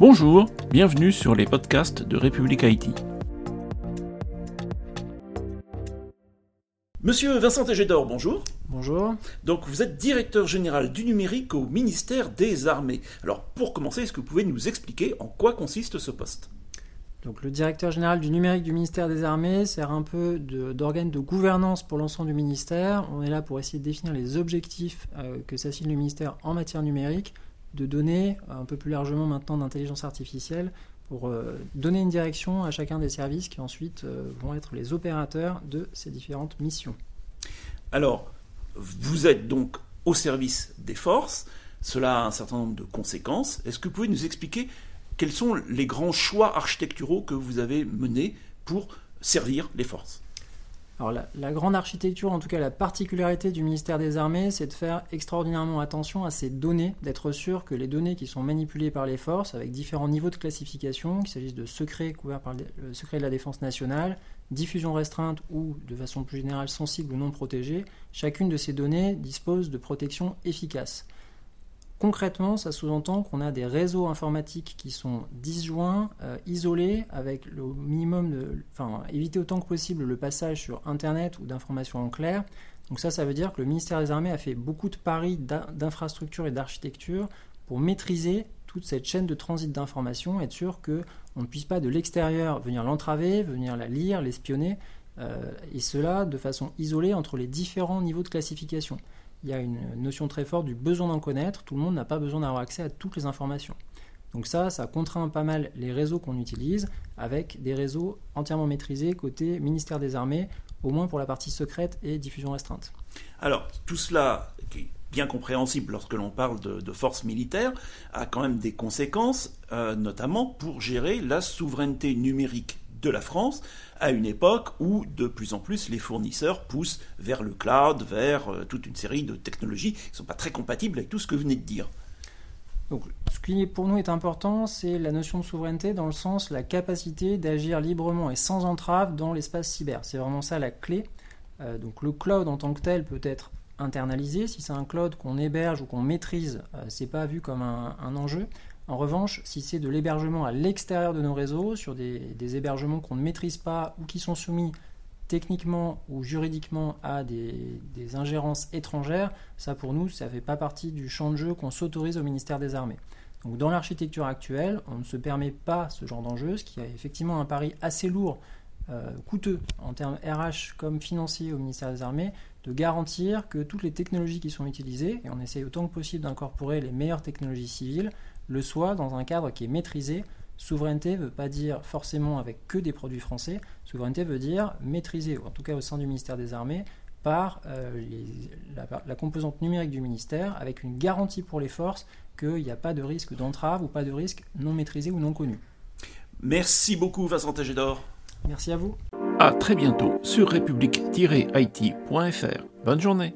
Bonjour, bienvenue sur les podcasts de République Haïti. Monsieur Vincent Tégédor, bonjour. Bonjour. Donc vous êtes directeur général du numérique au ministère des Armées. Alors pour commencer, est-ce que vous pouvez nous expliquer en quoi consiste ce poste? Donc, le directeur général du numérique du ministère des Armées sert un peu d'organe de, gouvernance pour l'ensemble du ministère. On est là pour essayer de définir les objectifs euh, que s'assigne le ministère en matière numérique, de donner un peu plus largement maintenant d'intelligence artificielle pour euh, donner une direction à chacun des services qui ensuite euh, vont être les opérateurs de ces différentes missions. Alors, vous êtes donc au service des forces, cela a un certain nombre de conséquences. Est-ce que vous pouvez nous expliquer quels sont les grands choix architecturaux que vous avez menés pour servir les forces? Alors la, grande architecture, en tout cas la particularité du ministère des Armées, c'est de faire extraordinairement attention à ces données, d'être sûr que les données qui sont manipulées par les forces, avec différents niveaux de classification, qu'il s'agisse de secrets couverts par le secret de la défense nationale, diffusion restreinte ou de façon plus générale sensible ou non protégée, chacune de ces données dispose de protections efficaces. Concrètement, ça sous-entend qu'on a des réseaux informatiques qui sont disjoints, euh, isolés, avec le minimum de. Enfin, éviter autant que possible le passage sur Internet ou d'informations en clair. Donc, ça, ça veut dire que le ministère des Armées a fait beaucoup de paris d'infrastructure et d'architecture pour maîtriser toute cette chaîne de transit d'informations, être sûr qu'on ne puisse pas de l'extérieur venir l'entraver, venir la lire, l'espionner, euh, et cela de façon isolée entre les différents niveaux de classification il y a une notion très forte du besoin d'en connaître. Tout le monde n'a pas besoin d'avoir accès à toutes les informations. Donc ça, ça contraint pas mal les réseaux qu'on utilise, avec des réseaux entièrement maîtrisés côté ministère des Armées, au moins pour la partie secrète et diffusion restreinte. Alors, tout cela, qui est bien compréhensible lorsque l'on parle de, forces militaires, a quand même des conséquences, euh, notamment pour gérer la souveraineté numérique de la France à une époque où de plus en plus les fournisseurs poussent vers le cloud, vers euh, toute une série de technologies qui ne sont pas très compatibles avec tout ce que vous venez de dire. Donc, ce qui pour nous est important, c'est la notion de souveraineté dans le sens la capacité d'agir librement et sans entrave dans l'espace cyber. C'est vraiment ça la clé. Euh, donc le cloud en tant que tel peut être internalisé. Si c'est un cloud qu'on héberge ou qu'on maîtrise, euh, c'est pas vu comme un enjeu. En revanche, si c'est de l'hébergement à l'extérieur de nos réseaux, sur des, hébergements qu'on ne maîtrise pas ou qui sont soumis techniquement ou juridiquement à des, ingérences étrangères, ça pour nous, ça ne fait pas partie du champ de jeu qu'on s'autorise au ministère des Armées. Donc dans l'architecture actuelle, on ne se permet pas ce genre d'enjeu, ce qui a effectivement un pari assez lourd, euh, coûteux en termes RH comme financiers au ministère des Armées, de garantir que toutes les technologies qui sont utilisées, et on essaye autant que possible d'incorporer les meilleures technologies civiles, le soit dans un cadre qui est maîtrisé. Souveraineté ne veut pas dire forcément avec que des produits français. Souveraineté veut dire maîtriser, ou en tout cas au sein du ministère des Armées, par euh, la, composante numérique du ministère, avec une garantie pour les forces qu'il n'y a pas de risque d'entrave ou pas de risque non maîtrisé ou non connu. Merci beaucoup Vincent Tégédor. Merci à vous. À très bientôt sur république-it.fr. Bonne journée.